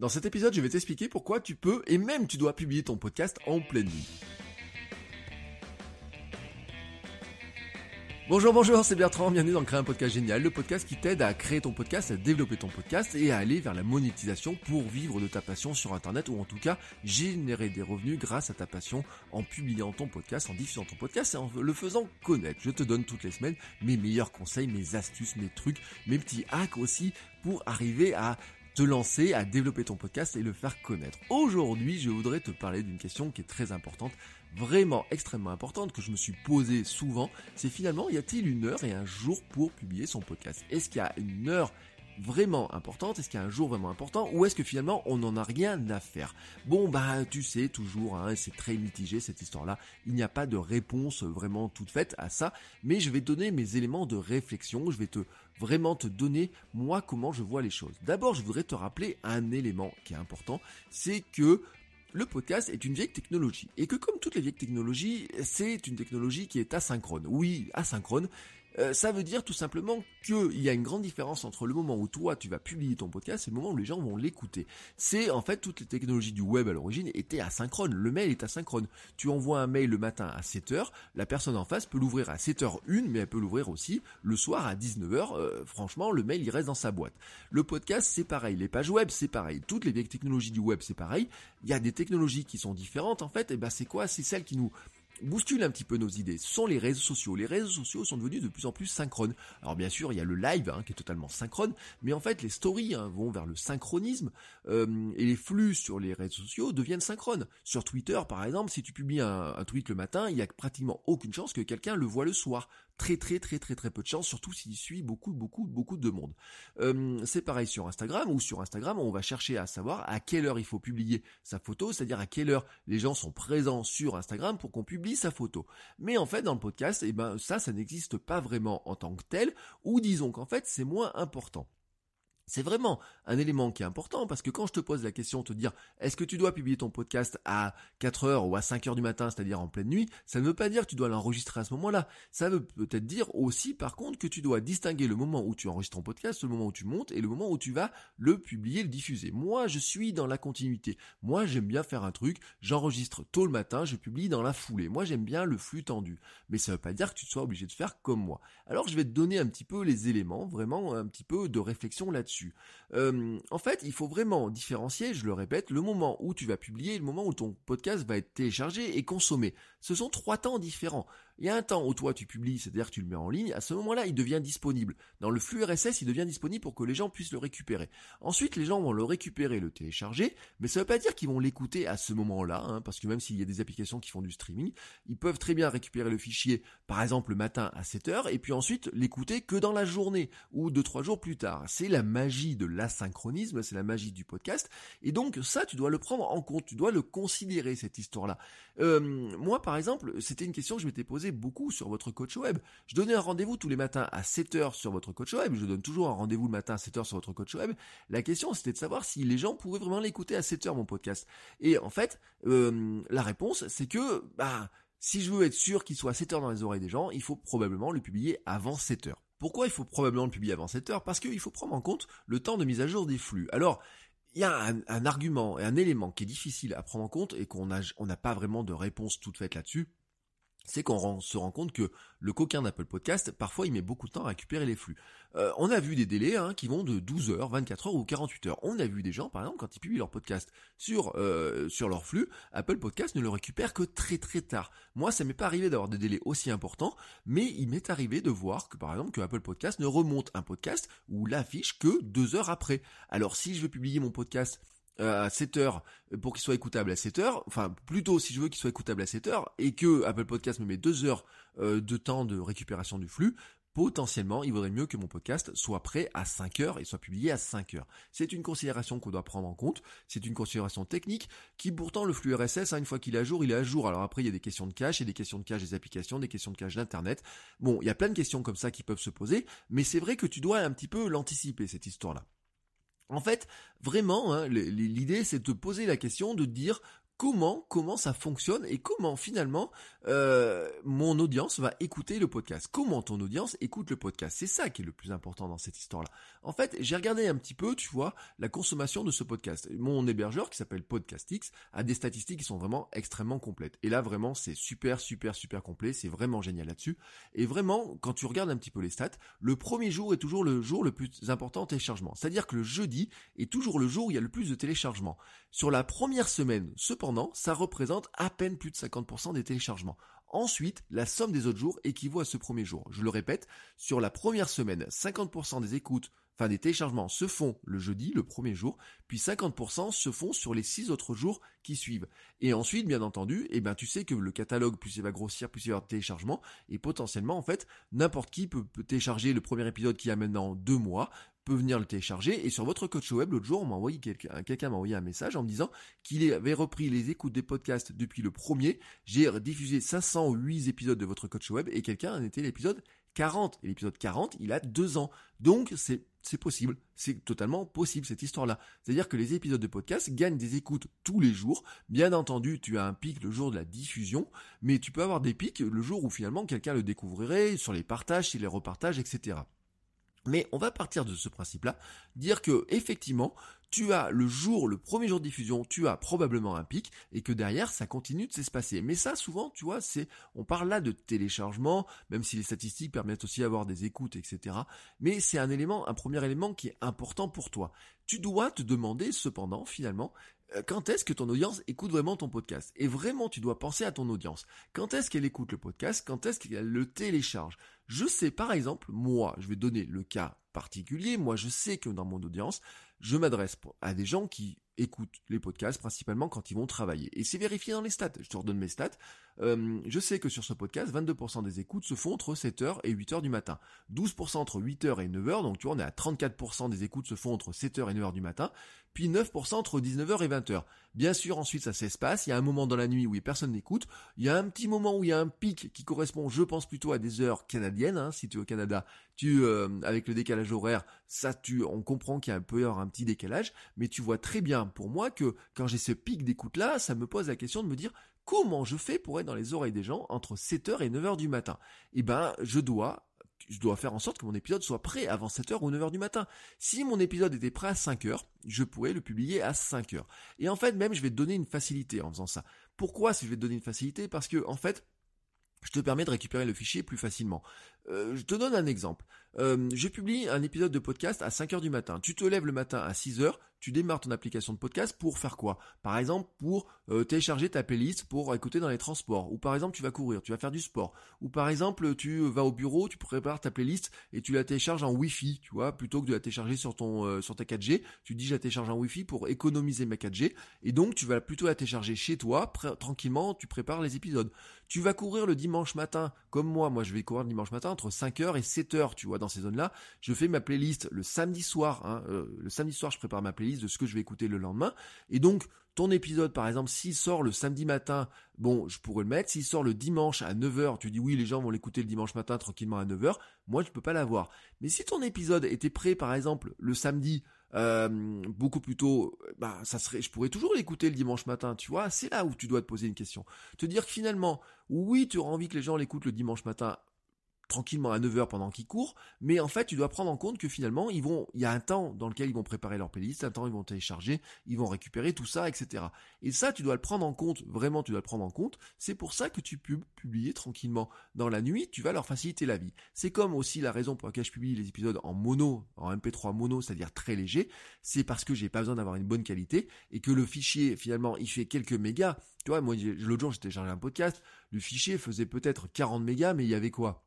Dans cet épisode, je vais t'expliquer pourquoi tu peux et même tu dois publier ton podcast en pleine nuit. Bonjour, bonjour, c'est Bertrand, bienvenue dans Créer un podcast génial, le podcast qui t'aide à créer ton podcast, à développer ton podcast et à aller vers la monétisation pour vivre de ta passion sur Internet ou en tout cas générer des revenus grâce à ta passion en publiant ton podcast, en diffusant ton podcast et en le faisant connaître. Je te donne toutes les semaines mes meilleurs conseils, mes astuces, mes trucs, mes petits hacks aussi pour arriver à lancer à développer ton podcast et le faire connaître. Aujourd'hui, je voudrais te parler d'une question qui est très importante vraiment extrêmement importante que je me suis posée souvent, c'est finalement y a-t-il une heure et un jour pour publier son podcast? Est-ce qu'il y a une heure vraiment importante Est-ce qu'il y a un jour vraiment important Ou est-ce que finalement on n'en a rien à faire? Bon bah tu sais toujours, hein, c'est très mitigé cette histoire-là. Il n'y a pas de réponse vraiment toute faite à ça, mais je vais donner mes éléments de réflexion. Je vais te vraiment te donner moi comment je vois les choses. D'abord, je voudrais te rappeler un élément qui est important, c'est que le podcast est une vieille technologie et que comme toutes les vieilles technologies, c'est une technologie qui est asynchrone. Oui, asynchrone, euh, ça veut dire tout simplement qu'il y a une grande différence entre le moment où toi tu vas publier ton podcast et le moment où les gens vont l'écouter. C'est en fait toutes les technologies du web à l'origine étaient asynchrones. Le mail est asynchrone. Tu envoies un mail le matin à 7h, la personne en face peut l'ouvrir à 7h01 mais elle peut l'ouvrir aussi le soir à 19h. Euh, franchement, le mail il reste dans sa boîte. Le podcast c'est pareil, les pages web c'est pareil, toutes les technologies du web c'est pareil. Il y a des technologies qui sont différentes en fait et ben c'est quoi? C'est celles qui nous bouscule un petit peu nos idées, ce sont les réseaux sociaux. Les réseaux sociaux sont devenus de plus en plus synchrones. Alors bien sûr, il y a le live hein, qui est totalement synchrone, mais en fait les stories hein, vont vers le synchronisme euh, et les flux sur les réseaux sociaux deviennent synchrones. Sur Twitter, par exemple, si tu publies un, tweet le matin, il y a pratiquement aucune chance que quelqu'un le voit le soir très très très très très peu de chance, surtout s'il suit beaucoup beaucoup beaucoup de monde. C'est pareil sur Instagram, ou sur Instagram on va chercher à savoir à quelle heure il faut publier sa photo, c'est-à-dire à quelle heure les gens sont présents sur Instagram pour qu'on publie sa photo. Mais en fait dans le podcast, eh ben ça ça n'existe pas vraiment en tant que tel, ou disons qu'en fait c'est moins important. C'est vraiment un élément qui est important parce que quand je te pose la question te dire est-ce que tu dois publier ton podcast à 4 heures ou à 5 heures du matin, c'est-à-dire en pleine nuit, ça ne veut pas dire que tu dois l'enregistrer à ce moment-là. Ça veut peut-être dire aussi par contre que tu dois distinguer le moment où tu enregistres ton podcast, le moment où tu montes et le moment où tu vas le publier, le diffuser. Moi, je suis dans la continuité. Moi, j'aime bien faire un truc, j'enregistre tôt le matin, je publie dans la foulée. Moi, j'aime bien le flux tendu. Mais ça ne veut pas dire que tu sois obligé de faire comme moi. Alors, je vais te donner un petit peu les éléments, vraiment un petit peu de réflexion là-dessus. En fait, il faut vraiment différencier, je le répète, le moment où tu vas publier et le moment où ton podcast va être téléchargé et consommé. Ce sont trois temps différents. Il y a un temps où toi tu publies, c'est-à-dire que tu le mets en ligne, à ce moment-là il devient disponible. Dans le flux RSS, il devient disponible pour que les gens puissent le récupérer. Ensuite, les gens vont le récupérer, le télécharger, mais ça ne veut pas dire qu'ils vont l'écouter à ce moment-là, hein, parce que même s'il y a des applications qui font du streaming, ils peuvent très bien récupérer le fichier, par exemple le matin à 7h, et puis ensuite l'écouter que dans la journée, ou deux trois jours plus tard. C'est la magie de l'asynchronisme, c'est la magie du podcast, et donc ça tu dois le prendre en compte, tu dois le considérer cette histoire-là. Euh, moi par exemple, c'était une question que je m'étais posée beaucoup sur votre coach web. Je donnais un rendez-vous tous les matins à 7h sur votre coach web. Je donne toujours un rendez-vous le matin à 7h sur votre coach web. La question, c'était de savoir si les gens pouvaient vraiment l'écouter à 7h, mon podcast. Et en fait, euh, la réponse, c'est que, bah, si je veux être sûr qu'il soit à 7h dans les oreilles des gens, il faut probablement le publier avant 7h. Pourquoi il faut probablement le publier avant 7h Parce qu'il faut prendre en compte le temps de mise à jour des flux. Alors, il y a un, un, argument et un élément qui est difficile à prendre en compte et qu'on n'a on n'a pas vraiment de réponse toute faite là-dessus c'est qu'on se rend compte que le coquin d'Apple Podcast, parfois il met beaucoup de temps à récupérer les flux. Euh, on a vu des délais hein, qui vont de 12 heures, 24 heures ou 48 heures. On a vu des gens, par exemple, quand ils publient leur podcast sur euh, sur leur flux, Apple Podcast ne le récupère que très très tard. Moi, ça m'est pas arrivé d'avoir des délais aussi importants, mais il m'est arrivé de voir que, par exemple, que Apple Podcast ne remonte un podcast ou l'affiche que deux heures après. Alors, si je veux publier mon podcast à 7 heures pour qu'il soit écoutable à 7 heures, enfin plutôt si je veux qu'il soit écoutable à 7 heures et que Apple Podcast me met 2 heures euh, de temps de récupération du flux, potentiellement il vaudrait mieux que mon podcast soit prêt à 5 heures et soit publié à 5 heures. C'est une considération qu'on doit prendre en compte, c'est une considération technique qui pourtant le flux RSS, hein, une fois qu'il est à jour, il est à jour. Alors après il y a des questions de cache, il y a des questions de cache des applications, des questions de cache d'internet. Bon, il y a plein de questions comme ça qui peuvent se poser, mais c'est vrai que tu dois un petit peu l'anticiper cette histoire-là. En fait, vraiment, hein, l'idée c'est de te poser la question de dire comment comment ça fonctionne et comment finalement euh, mon audience va écouter le podcast. Comment ton audience écoute le podcast. C'est ça qui est le plus important dans cette histoire-là. En fait, j'ai regardé un petit peu, tu vois, la consommation de ce podcast. Mon hébergeur qui s'appelle PodcastX a des statistiques qui sont vraiment extrêmement complètes. Et là, vraiment, c'est super, super, super complet. C'est vraiment génial là-dessus. Et vraiment, quand tu regardes un petit peu les stats, le premier jour est toujours le jour le plus important en téléchargement. C'est-à-dire que le jeudi est toujours le jour où il y a le plus de téléchargements. Sur la première semaine, cependant, ça représente à peine plus de 50% des téléchargements. Ensuite, la somme des autres jours équivaut à ce premier jour. Je le répète, sur la première semaine, 50% des écoutes, enfin des téléchargements se font le jeudi, le premier jour, puis 50% se font sur les six autres jours qui suivent. Et ensuite, bien entendu, eh ben, tu sais que le catalogue, plus il va grossir, plus il va y avoir de téléchargements, et potentiellement, en fait, n'importe qui peut, télécharger le premier épisode qui a maintenant deux mois, peut venir le télécharger. Et sur votre coach web, l'autre jour, on m'a envoyé quelqu'un, quelqu'un m'a envoyé un message en me disant qu'il avait repris les écoutes des podcasts depuis le premier. J'ai diffusé 508 épisodes de votre coach web et quelqu'un en était l'épisode 40. Et l'épisode 40, il a deux ans. Donc, c'est, c'est possible. C'est totalement possible, cette histoire-là. C'est-à-dire que les épisodes de podcast gagnent des écoutes tous les jours. Bien entendu, tu as un pic le jour de la diffusion, mais tu peux avoir des pics le jour où finalement quelqu'un le découvrirait, sur les partages, sur les repartages, etc. Mais on va partir de ce principe-là, dire que effectivement, tu as le jour, le premier jour de diffusion, tu as probablement un pic et que derrière ça continue de s'espacer. Mais ça, souvent, tu vois, c'est, on parle là de téléchargement, même si les statistiques permettent aussi d'avoir des écoutes, etc. Mais c'est un élément, un premier élément qui est important pour toi. Tu dois te demander cependant, finalement, euh, quand est-ce que ton audience écoute vraiment ton podcast? Et vraiment, tu dois penser à ton audience. Quand est-ce qu'elle écoute le podcast? Quand est-ce qu'elle le télécharge? Je sais, par exemple, moi, je vais donner le cas particulier. Moi, je sais que dans mon audience, je m'adresse à des gens qui écoutent les podcasts principalement quand ils vont travailler. Et c'est vérifié dans les stats. Je te redonne mes stats. Euh, je sais que sur ce podcast, 22% des écoutes se font entre 7h et 8h du matin. 12% entre 8h et 9h, donc tu vois, on est à 34% des écoutes se font entre 7h et 9h du matin, puis 9% entre 19h et 20h. Bien sûr, ensuite, ça s'espace, il y a un moment dans la nuit où personne n'écoute, il y a un petit moment où il y a un pic qui correspond, je pense, plutôt à des heures canadiennes, hein. si tu es au Canada, tu, euh, avec le décalage horaire, ça, tu, on comprend qu'il y a un peu un petit décalage, mais tu vois très bien, pour moi, que quand j'ai ce pic d'écoute là, ça me pose la question de me dire, comment je fais pour être dans les oreilles des gens entre 7h et 9h du matin? Eh ben, je dois je dois faire en sorte que mon épisode soit prêt avant 7h ou 9h du matin. Si mon épisode était prêt à 5h, je pourrais le publier à 5h. Et en fait, même, je vais te donner une facilité en faisant ça. Pourquoi si je vais te donner une facilité? Parce que, en fait, je te permets de récupérer le fichier plus facilement. Euh, je te donne un exemple. Euh, je publie un épisode de podcast à 5h du matin. Tu te lèves le matin à 6h, tu démarres ton application de podcast pour faire quoi? Par exemple, pour euh, télécharger ta playlist pour écouter dans les transports. Ou par exemple, tu vas courir, tu vas faire du sport. Ou par exemple, tu vas au bureau, tu prépares ta playlist et tu la télécharges en Wi-Fi, tu vois, plutôt que de la télécharger sur ton ta 4G. Tu dis, je la télécharge en Wi-Fi pour économiser ma 4G. Et donc, tu vas plutôt la télécharger chez toi, tranquillement, tu prépares les épisodes. Tu vas courir le dimanche matin, comme moi. Moi, je vais courir le dimanche entre 5h et 7h, tu vois, dans ces zones-là. Je fais ma playlist le samedi soir. Hein, euh, le samedi soir, je prépare ma playlist de ce que je vais écouter le lendemain. Et donc, ton épisode, par exemple, s'il sort le samedi matin, bon, je pourrais le mettre. S'il sort le dimanche à 9h, tu dis oui, les gens vont l'écouter le dimanche matin tranquillement à 9h. Moi, je peux pas l'avoir. Mais si ton épisode était prêt, par exemple, le samedi, euh, beaucoup plus tôt, bah, ça serait, je pourrais toujours l'écouter le dimanche matin, tu vois. C'est là où tu dois te poser une question. Te dire que finalement, oui, tu auras envie que les gens l'écoutent le dimanche matin tranquillement à 9h pendant qu'ils courent, mais en fait, tu dois prendre en compte que finalement, ils vont, il y a un temps dans lequel ils vont préparer leur playlist, un temps ils vont télécharger, ils vont récupérer tout ça, etc. Et ça, tu dois le prendre en compte, vraiment, tu dois le prendre en compte. C'est pour ça que tu peux publier tranquillement. Dans la nuit, tu vas leur faciliter la vie. C'est comme aussi la raison pour laquelle je publie les épisodes en mono, en MP3 mono, c'est-à-dire très léger. C'est parce que j'ai pas besoin d'avoir une bonne qualité et que le fichier, finalement, il fait quelques mégas. Tu vois, moi, l'autre jour, j'ai téléchargé un podcast. Le fichier faisait peut-être 40 mégas, mais il y avait quoi?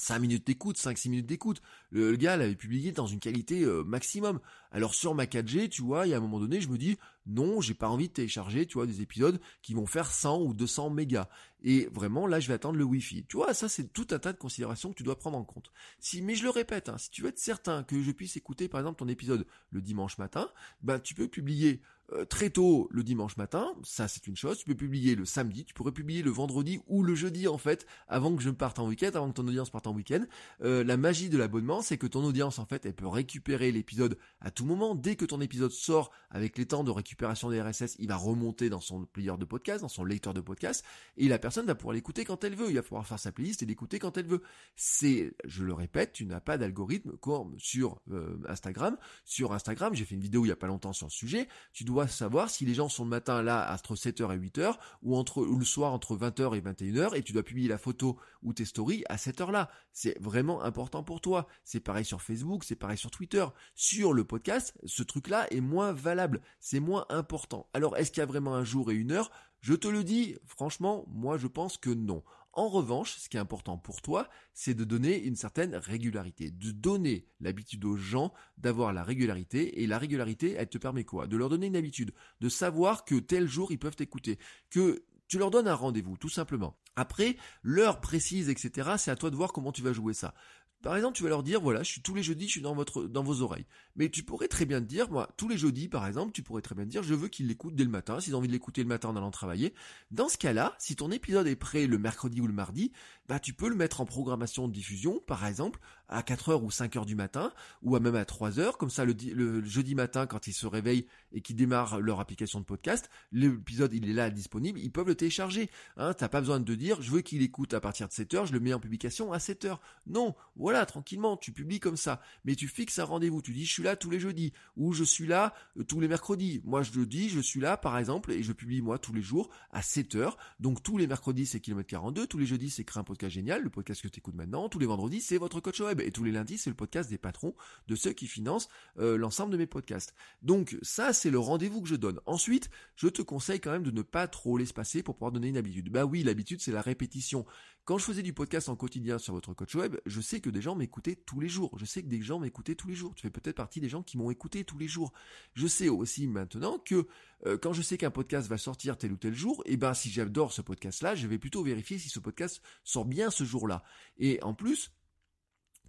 5 minutes d'écoute, 5-6 minutes d'écoute. Le, gars l'avait publié dans une qualité euh, maximum. Alors sur ma 4G, tu vois, il y a un moment donné, je me dis, non, j'ai pas envie de télécharger, tu vois, des épisodes qui vont faire 100 ou 200 mégas. Et vraiment, là, je vais attendre le Wi-Fi. Tu vois, ça, c'est tout un tas de considérations que tu dois prendre en compte. Si, mais je le répète, hein, si tu veux être certain que je puisse écouter, par exemple, ton épisode le dimanche matin, ben, tu peux publier euh, très tôt le dimanche matin, ça c'est une chose, tu peux publier le samedi, tu pourrais publier le vendredi ou le jeudi en fait, avant que je parte en week-end, avant que ton audience parte en week-end. Euh, la magie de l'abonnement, c'est que ton audience, en fait, elle peut récupérer l'épisode à tout moment. Dès que ton épisode sort avec les temps de récupération des RSS, il va remonter dans son player de podcast, dans son lecteur de podcast, et la personne va pouvoir l'écouter quand elle veut. Il va pouvoir faire sa playlist et l'écouter quand elle veut. C'est, je le répète, tu n'as pas d'algorithme comme sur euh, Instagram. Sur Instagram, j'ai fait une vidéo il y a pas longtemps sur ce sujet. Tu dois savoir si les gens sont le matin là entre 7h et 8h ou entre ou le soir entre 20h et 21h et tu dois publier la photo ou tes stories à cette heure-là. C'est vraiment important pour toi. C'est pareil sur Facebook, c'est pareil sur Twitter. Sur le podcast, ce truc-là est moins valable, c'est moins important. Alors, est-ce qu'il y a vraiment un jour et une heure? Je te le dis, franchement, moi je pense que non. En revanche, ce qui est important pour toi, c'est de donner une certaine régularité, de donner l'habitude aux gens d'avoir la régularité, et la régularité, elle te permet quoi? De leur donner une habitude, de savoir que tel jour ils peuvent t'écouter, que tu leur donnes un rendez-vous, tout simplement. Après, l'heure précise, etc., c'est à toi de voir comment tu vas jouer ça. Par exemple, tu vas leur dire, voilà, je suis tous les jeudis, je suis dans votre, dans vos oreilles. Mais tu pourrais très bien te dire, moi, tous les jeudis, par exemple, tu pourrais très bien te dire, je veux qu'ils l'écoutent dès le matin, s'ils ont envie de l'écouter le matin en allant travailler. Dans ce cas-là, si ton épisode est prêt le mercredi ou le mardi, bah, tu peux le mettre en programmation de diffusion, par exemple, à 4h ou 5h du matin, ou même à 3h, comme ça, le, le jeudi matin, quand ils se réveillent et qu'ils démarrent leur application de podcast, l'épisode, il est là, disponible, ils peuvent le télécharger. Hein, t'as pas besoin de te dire, je veux qu'il écoute à partir de 7h, je le mets en publication à 7h. Non, voilà, tranquillement, tu publies comme ça, mais tu fixes un rendez-vous, tu dis je suis là tous les jeudis, ou je suis là euh, tous les mercredis. Moi je dis je suis là par exemple, et je publie moi tous les jours à 7 heures, donc tous les mercredis c'est kilomètre 42, tous les jeudis c'est Créer un podcast génial, le podcast que tu écoutes maintenant, tous les vendredis c'est votre coach web, et tous les lundis c'est le podcast des patrons, de ceux qui financent euh, l'ensemble de mes podcasts. Donc ça c'est le rendez-vous que je donne. Ensuite, je te conseille quand même de ne pas trop l'espacer pour pouvoir donner une habitude. Bah oui, l'habitude c'est la répétition. Quand je faisais du podcast en quotidien sur votre coach web, je sais que des gens m'écoutaient tous les jours. Je sais que des gens m'écoutaient tous les jours. Tu fais peut-être partie des gens qui m'ont écouté tous les jours. Je sais aussi maintenant que euh, quand je sais qu'un podcast va sortir tel ou tel jour, et eh ben si j'adore ce podcast-là, je vais plutôt vérifier si ce podcast sort bien ce jour-là. Et en plus,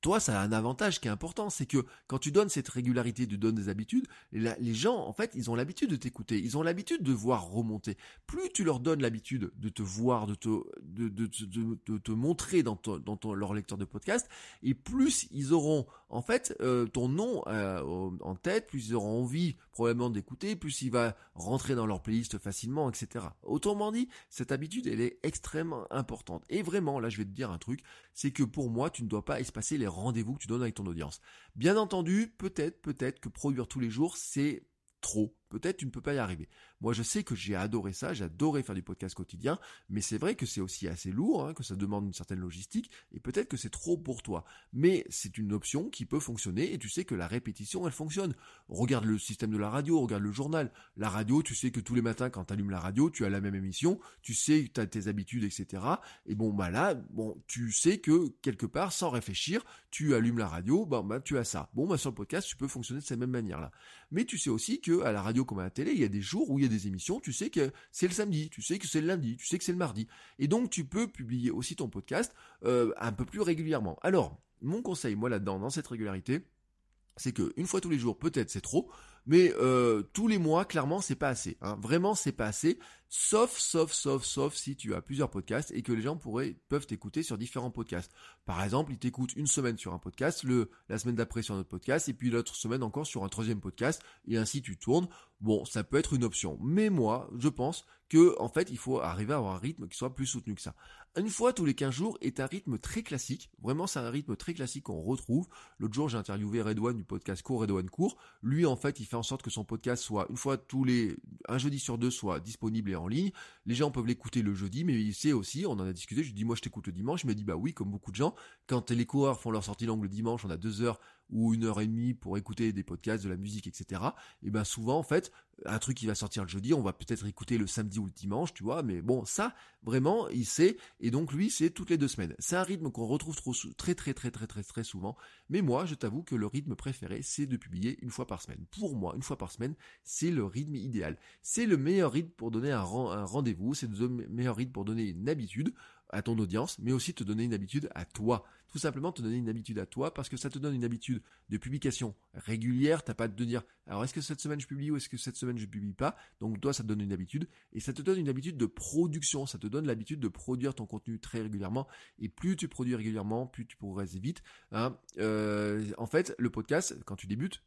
toi, ça a un avantage qui est important, c'est que quand tu donnes cette régularité, tu donnes des habitudes, les gens, en fait, ils ont l'habitude de t'écouter, ils ont l'habitude de voir remonter. Plus tu leur donnes l'habitude de te voir, de te, montrer dans, leur lecteur de podcast, et plus ils auront, en fait, euh, ton nom euh, en tête, plus ils auront envie probablement d'écouter, plus il va rentrer dans leur playlist facilement, etc. Autrement dit, cette habitude, elle est extrêmement importante. Et vraiment, là, je vais te dire un truc, c'est que pour moi, tu ne dois pas espacer les rendez-vous que tu donnes avec ton audience. Bien entendu, peut-être, peut-être que produire tous les jours, c'est trop. Peut-être tu ne peux pas y arriver. Moi, je sais que j'ai adoré ça, j'ai adoré faire du podcast quotidien, mais c'est vrai que c'est aussi assez lourd, hein, que ça demande une certaine logistique, et peut-être que c'est trop pour toi. Mais c'est une option qui peut fonctionner, et tu sais que la répétition, elle fonctionne. Regarde le système de la radio, regarde le journal. La radio, tu sais que tous les matins, quand tu allumes la radio, tu as la même émission, tu sais que tu as tes habitudes, etc. Et bon, bah là, bon, tu sais que quelque part, sans réfléchir, tu allumes la radio, bah, tu as ça. Bon, bah sur le podcast, tu peux fonctionner de cette même manière-là. Mais tu sais aussi que à la radio comme à la télé, il y a des jours où il y a des émissions, tu sais que c'est le samedi, tu sais que c'est le lundi, tu sais que c'est le mardi. Et donc tu peux publier aussi ton podcast euh, un peu plus régulièrement. Alors, mon conseil, moi là-dedans, dans cette régularité, c'est que une fois tous les jours, peut-être c'est trop, mais euh, tous les mois, clairement, c'est pas assez. Hein. Vraiment, c'est pas assez. Sauf, sauf, sauf, sauf si tu as plusieurs podcasts et que les gens pourraient peuvent t'écouter sur différents podcasts. Par exemple, ils t'écoutent une semaine sur un podcast, le la semaine d'après sur un autre podcast, et puis l'autre semaine encore sur un troisième podcast, et ainsi tu tournes. Bon, ça peut être une option. Mais moi, je pense que en fait, il faut arriver à avoir un rythme qui soit plus soutenu que ça. Une fois tous les 15 jours est un rythme très classique. Vraiment, c'est un rythme très classique qu'on retrouve. L'autre jour, j'ai interviewé Redouane du podcast Court, Redouane Court. Lui, en fait, il fait en sorte que son podcast soit une fois tous les un jeudi sur deux soit disponible et en ligne. Les gens peuvent l'écouter le jeudi, mais il sait aussi, on en a discuté. Je lui dis moi je t'écoute le dimanche. Il m'a dit bah oui, comme beaucoup de gens. Quand les coureurs font leur sortie longue le dimanche, on a deux heures ou une heure et demie pour écouter des podcasts, de la musique, etc. Et ben souvent en fait, un truc qui va sortir le jeudi, on va peut-être écouter le samedi ou le dimanche, tu vois. Mais bon, ça vraiment, il sait. Et donc lui, c'est toutes les deux semaines. C'est un rythme qu'on retrouve trop, très très très très très très souvent. Mais moi, je t'avoue que le rythme préféré, c'est de publier une fois par semaine. Pour moi, une fois par semaine, c'est le rythme idéal. C'est le meilleur rythme pour donner un rendez-vous. C'est le meilleur rythme pour donner une habitude. À ton audience, mais aussi te donner une habitude à toi. Tout simplement te donner une habitude à toi parce que ça te donne une habitude de publication régulière. T'as pas de dire alors est-ce que cette semaine je publie ou est-ce que cette semaine je publie pas? Donc toi ça te donne une habitude et ça te donne une habitude de production. Ça te donne l'habitude de produire ton contenu très régulièrement et plus tu produis régulièrement, plus tu progresses vite. Hein. Euh, en fait le podcast quand tu débutes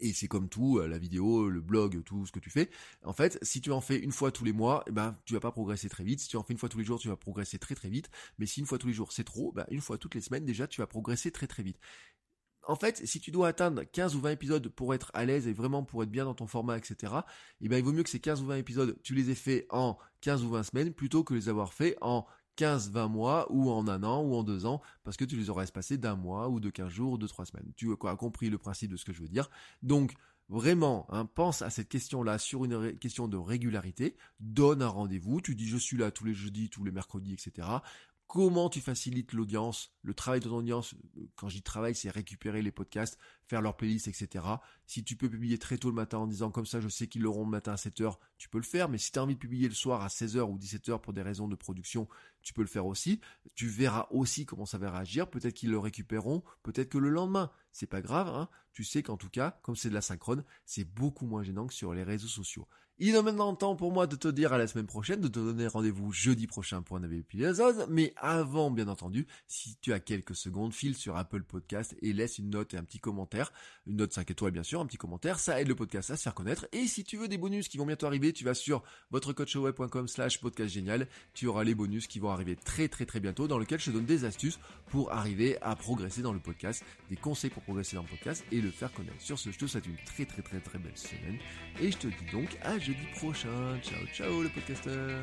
et c'est comme tout, euh, la vidéo, le blog, tout ce que tu fais. En fait, si tu en fais une fois tous les mois, eh ben, tu vas pas progresser très vite. Si tu en fais une fois tous les jours, tu vas progresser très très vite. Mais si une fois tous les jours c'est trop, ben, une fois toutes les semaines déjà, tu vas progresser très très vite. En fait, si tu dois atteindre 15 ou 20 épisodes pour être à l'aise et vraiment pour être bien dans ton format, etc., eh ben, il vaut mieux que ces 15 ou 20 épisodes, tu les aies fait en 15 ou 20 semaines plutôt que les avoir fait en 15, 20 mois, ou en un an, ou en deux ans, parce que tu les aurais espacés d'un mois, ou de 15 jours, ou de trois semaines. Tu as compris le principe de ce que je veux dire. Donc, vraiment, hein, pense à cette question-là sur une question de régularité. Donne un rendez-vous. Tu dis je suis là tous les jeudis, tous les mercredis, etc. Comment tu facilites l'audience, le travail de ton audience? Quand j'y travaille, c'est récupérer les podcasts, faire leur playlist, etc. Si tu peux publier très tôt le matin en disant comme ça, je sais qu'ils l'auront le matin à 7h, tu peux le faire. Mais si tu as envie de publier le soir à 16h ou 17h pour des raisons de production, tu peux le faire aussi. Tu verras aussi comment ça va réagir. Peut-être qu'ils le récupéreront, peut-être que le lendemain. C'est pas grave, hein. Tu sais qu'en tout cas, comme c'est de la synchrone, c'est beaucoup moins gênant que sur les réseaux sociaux. Il est maintenant temps pour moi de te dire à la semaine prochaine, de te donner rendez-vous jeudi prochain pour un nouvel épisode. Mais avant, bien entendu, si tu as quelques secondes, file sur Apple Podcast et laisse une note et un petit commentaire. Une note 5 étoiles, bien sûr, un petit commentaire. Ça aide le podcast à se faire connaître. Et si tu veux des bonus qui vont bientôt arriver, tu vas sur votrecoachweb.com slash podcast génial. Tu auras les bonus qui vont arriver très très très bientôt dans lequel je te donne des astuces pour arriver à progresser dans le podcast, des conseils pour progresser dans le podcast et le faire connaître. Sur ce, je te souhaite une très très très très belle semaine. Et je te dis donc à jeudi prochain. Ciao, ciao le podcasteur